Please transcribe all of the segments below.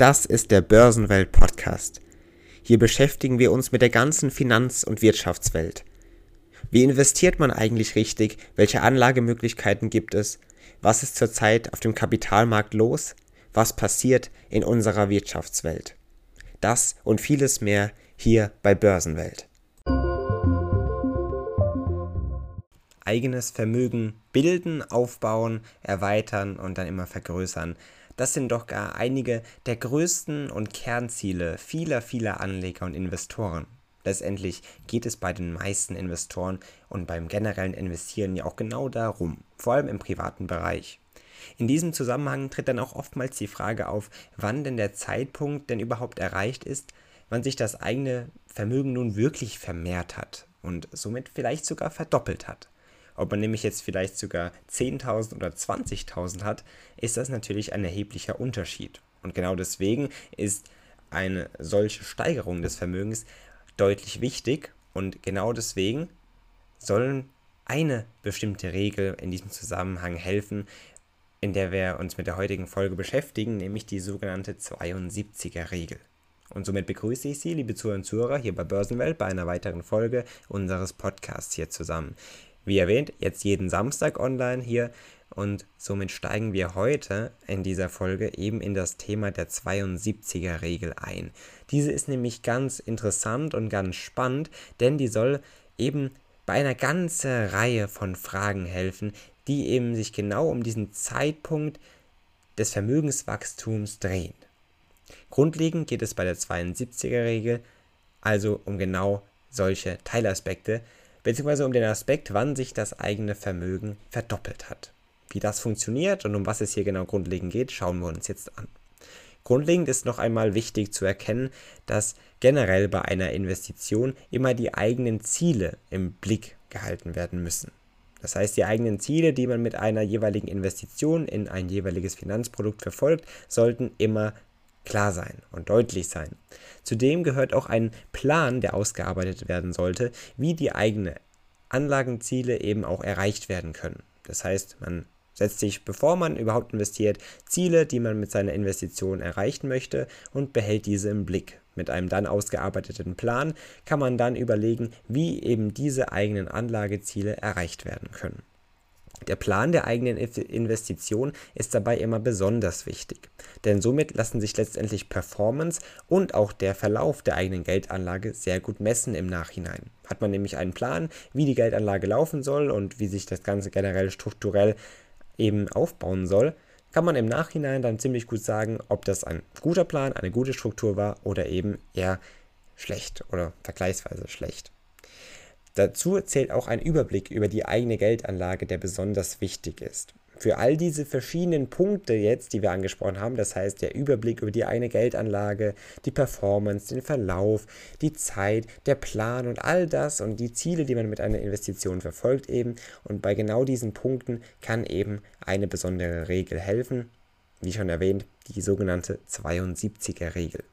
Das ist der Börsenwelt Podcast. Hier beschäftigen wir uns mit der ganzen Finanz- und Wirtschaftswelt. Wie investiert man eigentlich richtig? Welche Anlagemöglichkeiten gibt es? Was ist zurzeit auf dem Kapitalmarkt los? Was passiert in unserer Wirtschaftswelt? Das und vieles mehr hier bei Börsenwelt. Eigenes Vermögen bilden, aufbauen, erweitern und dann immer vergrößern. Das sind doch gar einige der größten und Kernziele vieler, vieler Anleger und Investoren. Letztendlich geht es bei den meisten Investoren und beim generellen Investieren ja auch genau darum, vor allem im privaten Bereich. In diesem Zusammenhang tritt dann auch oftmals die Frage auf, wann denn der Zeitpunkt denn überhaupt erreicht ist, wann sich das eigene Vermögen nun wirklich vermehrt hat und somit vielleicht sogar verdoppelt hat. Ob man nämlich jetzt vielleicht sogar 10.000 oder 20.000 hat, ist das natürlich ein erheblicher Unterschied. Und genau deswegen ist eine solche Steigerung des Vermögens deutlich wichtig und genau deswegen sollen eine bestimmte Regel in diesem Zusammenhang helfen, in der wir uns mit der heutigen Folge beschäftigen, nämlich die sogenannte 72er Regel. Und somit begrüße ich Sie, liebe Zuhörer und Zuhörer, hier bei Börsenwelt bei einer weiteren Folge unseres Podcasts hier zusammen. Wie erwähnt, jetzt jeden Samstag online hier und somit steigen wir heute in dieser Folge eben in das Thema der 72er Regel ein. Diese ist nämlich ganz interessant und ganz spannend, denn die soll eben bei einer ganzen Reihe von Fragen helfen, die eben sich genau um diesen Zeitpunkt des Vermögenswachstums drehen. Grundlegend geht es bei der 72er Regel also um genau solche Teilaspekte, beziehungsweise um den Aspekt, wann sich das eigene Vermögen verdoppelt hat. Wie das funktioniert und um was es hier genau grundlegend geht, schauen wir uns jetzt an. Grundlegend ist noch einmal wichtig zu erkennen, dass generell bei einer Investition immer die eigenen Ziele im Blick gehalten werden müssen. Das heißt, die eigenen Ziele, die man mit einer jeweiligen Investition in ein jeweiliges Finanzprodukt verfolgt, sollten immer klar sein und deutlich sein. Zudem gehört auch ein Plan, der ausgearbeitet werden sollte, wie die eigenen Anlagenziele eben auch erreicht werden können. Das heißt, man setzt sich, bevor man überhaupt investiert, Ziele, die man mit seiner Investition erreichen möchte und behält diese im Blick. Mit einem dann ausgearbeiteten Plan kann man dann überlegen, wie eben diese eigenen Anlageziele erreicht werden können. Der Plan der eigenen Investition ist dabei immer besonders wichtig, denn somit lassen sich letztendlich Performance und auch der Verlauf der eigenen Geldanlage sehr gut messen im Nachhinein. Hat man nämlich einen Plan, wie die Geldanlage laufen soll und wie sich das Ganze generell strukturell eben aufbauen soll, kann man im Nachhinein dann ziemlich gut sagen, ob das ein guter Plan, eine gute Struktur war oder eben eher schlecht oder vergleichsweise schlecht. Dazu zählt auch ein Überblick über die eigene Geldanlage, der besonders wichtig ist. Für all diese verschiedenen Punkte jetzt, die wir angesprochen haben, das heißt der Überblick über die eigene Geldanlage, die Performance, den Verlauf, die Zeit, der Plan und all das und die Ziele, die man mit einer Investition verfolgt eben. Und bei genau diesen Punkten kann eben eine besondere Regel helfen, wie schon erwähnt, die sogenannte 72er Regel.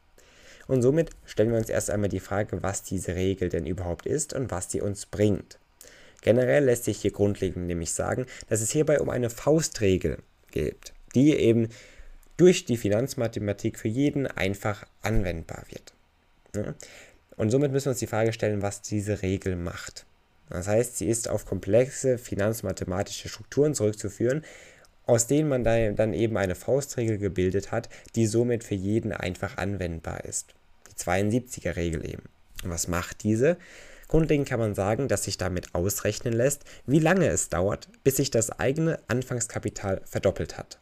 Und somit stellen wir uns erst einmal die Frage, was diese Regel denn überhaupt ist und was sie uns bringt. Generell lässt sich hier grundlegend nämlich sagen, dass es hierbei um eine Faustregel geht, die eben durch die Finanzmathematik für jeden einfach anwendbar wird. Und somit müssen wir uns die Frage stellen, was diese Regel macht. Das heißt, sie ist auf komplexe finanzmathematische Strukturen zurückzuführen, aus denen man dann eben eine Faustregel gebildet hat, die somit für jeden einfach anwendbar ist. 72er-Regel eben. Und was macht diese? Grundlegend kann man sagen, dass sich damit ausrechnen lässt, wie lange es dauert, bis sich das eigene Anfangskapital verdoppelt hat.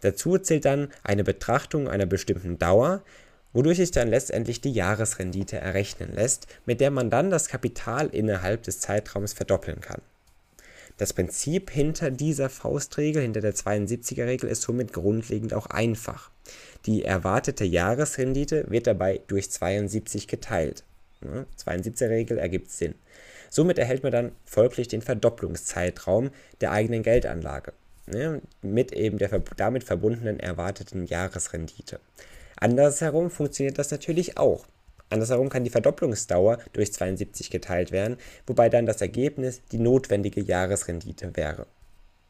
Dazu zählt dann eine Betrachtung einer bestimmten Dauer, wodurch sich dann letztendlich die Jahresrendite errechnen lässt, mit der man dann das Kapital innerhalb des Zeitraums verdoppeln kann. Das Prinzip hinter dieser Faustregel, hinter der 72er-Regel, ist somit grundlegend auch einfach. Die erwartete Jahresrendite wird dabei durch 72 geteilt. 72er-Regel ergibt Sinn. Somit erhält man dann folglich den Verdopplungszeitraum der eigenen Geldanlage mit eben der damit verbundenen erwarteten Jahresrendite. Andersherum funktioniert das natürlich auch. Andersherum kann die Verdopplungsdauer durch 72 geteilt werden, wobei dann das Ergebnis die notwendige Jahresrendite wäre.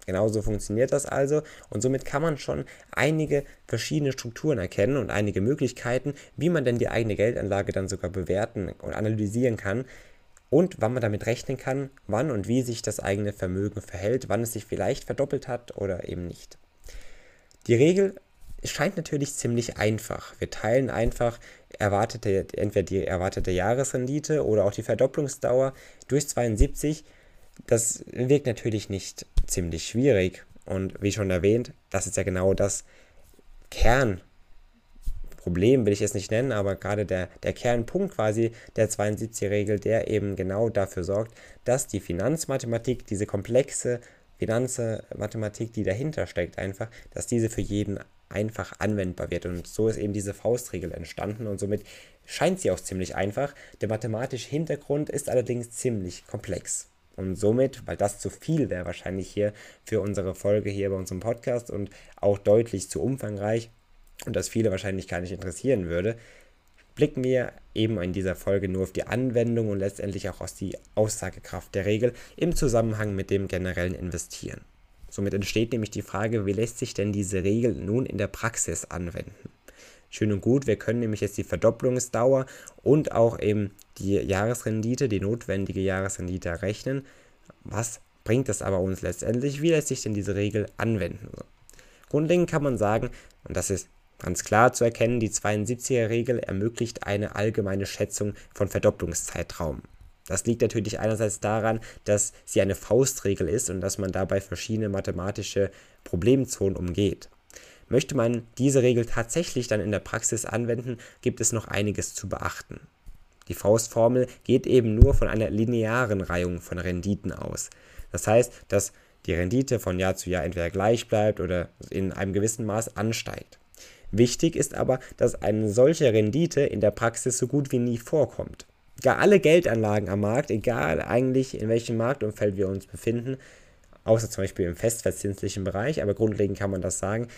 Genauso funktioniert das also und somit kann man schon einige verschiedene Strukturen erkennen und einige Möglichkeiten, wie man denn die eigene Geldanlage dann sogar bewerten und analysieren kann und wann man damit rechnen kann, wann und wie sich das eigene Vermögen verhält, wann es sich vielleicht verdoppelt hat oder eben nicht. Die Regel scheint natürlich ziemlich einfach. Wir teilen einfach erwartete, entweder die erwartete Jahresrendite oder auch die Verdopplungsdauer durch 72 das wirkt natürlich nicht ziemlich schwierig. Und wie schon erwähnt, das ist ja genau das Kernproblem, will ich es nicht nennen, aber gerade der, der Kernpunkt quasi der 72-Regel, der eben genau dafür sorgt, dass die Finanzmathematik, diese komplexe Finanzmathematik, die dahinter steckt, einfach, dass diese für jeden einfach anwendbar wird. Und so ist eben diese Faustregel entstanden und somit scheint sie auch ziemlich einfach. Der mathematische Hintergrund ist allerdings ziemlich komplex. Und somit, weil das zu viel wäre wahrscheinlich hier für unsere Folge hier bei unserem Podcast und auch deutlich zu umfangreich und das viele wahrscheinlich gar nicht interessieren würde, blicken wir eben in dieser Folge nur auf die Anwendung und letztendlich auch aus die Aussagekraft der Regel im Zusammenhang mit dem generellen Investieren. Somit entsteht nämlich die Frage, wie lässt sich denn diese Regel nun in der Praxis anwenden? Schön und gut, wir können nämlich jetzt die Verdopplungsdauer und auch eben die Jahresrendite, die notwendige Jahresrendite errechnen. Was bringt das aber uns letztendlich? Wie lässt sich denn diese Regel anwenden? Grundlegend kann man sagen, und das ist ganz klar zu erkennen, die 72er-Regel ermöglicht eine allgemeine Schätzung von Verdopplungszeitraum. Das liegt natürlich einerseits daran, dass sie eine Faustregel ist und dass man dabei verschiedene mathematische Problemzonen umgeht. Möchte man diese Regel tatsächlich dann in der Praxis anwenden, gibt es noch einiges zu beachten. Die Faustformel geht eben nur von einer linearen Reihung von Renditen aus. Das heißt, dass die Rendite von Jahr zu Jahr entweder gleich bleibt oder in einem gewissen Maß ansteigt. Wichtig ist aber, dass eine solche Rendite in der Praxis so gut wie nie vorkommt. Gar alle Geldanlagen am Markt, egal eigentlich in welchem Marktumfeld wir uns befinden, außer zum Beispiel im festverzinslichen Bereich, aber grundlegend kann man das sagen,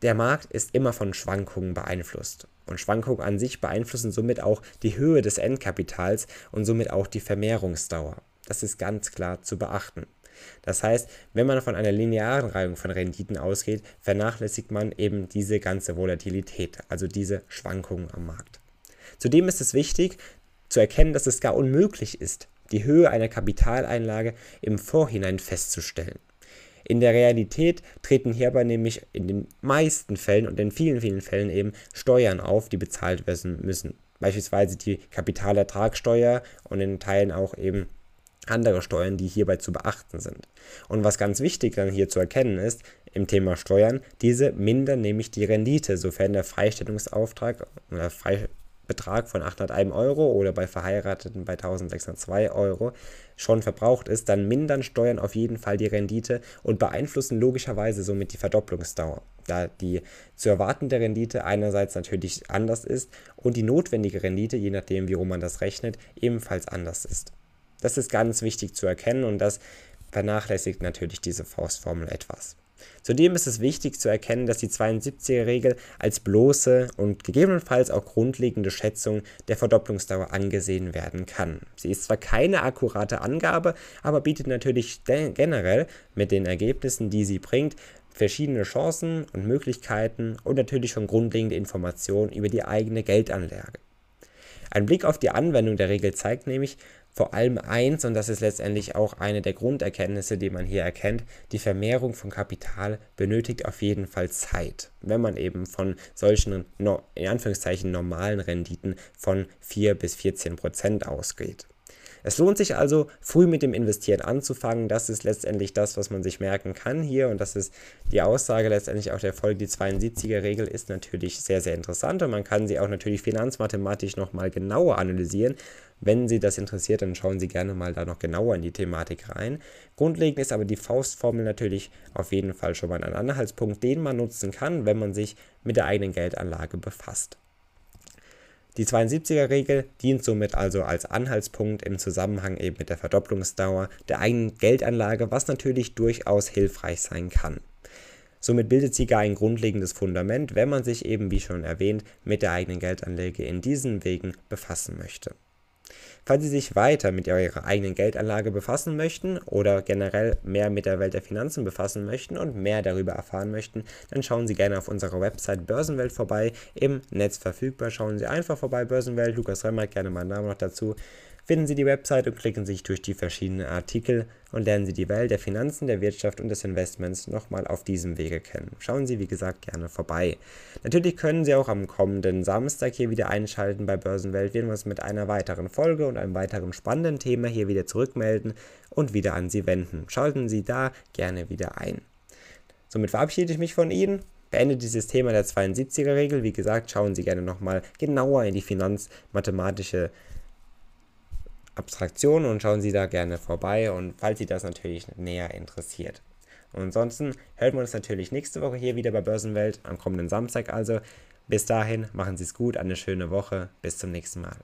der Markt ist immer von Schwankungen beeinflusst. Und Schwankungen an sich beeinflussen somit auch die Höhe des Endkapitals und somit auch die Vermehrungsdauer. Das ist ganz klar zu beachten. Das heißt, wenn man von einer linearen Reihung von Renditen ausgeht, vernachlässigt man eben diese ganze Volatilität, also diese Schwankungen am Markt. Zudem ist es wichtig zu erkennen, dass es gar unmöglich ist, die Höhe einer Kapitaleinlage im Vorhinein festzustellen. In der Realität treten hierbei nämlich in den meisten Fällen und in vielen, vielen Fällen eben Steuern auf, die bezahlt werden müssen. Beispielsweise die Kapitalertragssteuer und in Teilen auch eben andere Steuern, die hierbei zu beachten sind. Und was ganz wichtig dann hier zu erkennen ist, im Thema Steuern, diese mindern nämlich die Rendite, sofern der Freistellungsauftrag oder Freistellungsauftrag Betrag von 801 Euro oder bei Verheirateten bei 1602 Euro schon verbraucht ist, dann mindern Steuern auf jeden Fall die Rendite und beeinflussen logischerweise somit die Verdopplungsdauer, da die zu erwartende Rendite einerseits natürlich anders ist und die notwendige Rendite, je nachdem wie rum man das rechnet, ebenfalls anders ist. Das ist ganz wichtig zu erkennen und das vernachlässigt natürlich diese Faustformel etwas. Zudem ist es wichtig zu erkennen, dass die 72er-Regel als bloße und gegebenenfalls auch grundlegende Schätzung der Verdopplungsdauer angesehen werden kann. Sie ist zwar keine akkurate Angabe, aber bietet natürlich generell mit den Ergebnissen, die sie bringt, verschiedene Chancen und Möglichkeiten und natürlich schon grundlegende Informationen über die eigene Geldanlage. Ein Blick auf die Anwendung der Regel zeigt nämlich, vor allem eins, und das ist letztendlich auch eine der Grunderkenntnisse, die man hier erkennt, die Vermehrung von Kapital benötigt auf jeden Fall Zeit, wenn man eben von solchen, in Anführungszeichen, normalen Renditen von 4 bis 14 Prozent ausgeht. Es lohnt sich also, früh mit dem Investieren anzufangen. Das ist letztendlich das, was man sich merken kann hier. Und das ist die Aussage letztendlich auch der Folge. Die 72er-Regel ist natürlich sehr, sehr interessant und man kann sie auch natürlich finanzmathematisch nochmal genauer analysieren. Wenn Sie das interessiert, dann schauen Sie gerne mal da noch genauer in die Thematik rein. Grundlegend ist aber die Faustformel natürlich auf jeden Fall schon mal ein Anhaltspunkt, den man nutzen kann, wenn man sich mit der eigenen Geldanlage befasst. Die 72er-Regel dient somit also als Anhaltspunkt im Zusammenhang eben mit der Verdopplungsdauer der eigenen Geldanlage, was natürlich durchaus hilfreich sein kann. Somit bildet sie gar ein grundlegendes Fundament, wenn man sich eben, wie schon erwähnt, mit der eigenen Geldanlage in diesen Wegen befassen möchte. Falls Sie sich weiter mit Ihrer eigenen Geldanlage befassen möchten oder generell mehr mit der Welt der Finanzen befassen möchten und mehr darüber erfahren möchten, dann schauen Sie gerne auf unserer Website Börsenwelt vorbei, im Netz verfügbar. Schauen Sie einfach vorbei, Börsenwelt, Lukas Remmer, gerne meinen Namen noch dazu. Finden Sie die Website und klicken sich durch die verschiedenen Artikel und lernen Sie die Welt der Finanzen, der Wirtschaft und des Investments nochmal auf diesem Wege kennen. Schauen Sie, wie gesagt, gerne vorbei. Natürlich können Sie auch am kommenden Samstag hier wieder einschalten bei Börsenwelt. Wir werden uns mit einer weiteren Folge und einem weiteren spannenden Thema hier wieder zurückmelden und wieder an Sie wenden. Schalten Sie da gerne wieder ein. Somit verabschiede ich mich von Ihnen beende dieses Thema der 72er-Regel. Wie gesagt, schauen Sie gerne nochmal genauer in die finanzmathematische Abstraktion und schauen Sie da gerne vorbei und falls Sie das natürlich näher interessiert. Und ansonsten hören wir uns natürlich nächste Woche hier wieder bei Börsenwelt am kommenden Samstag. Also bis dahin, machen Sie es gut, eine schöne Woche, bis zum nächsten Mal.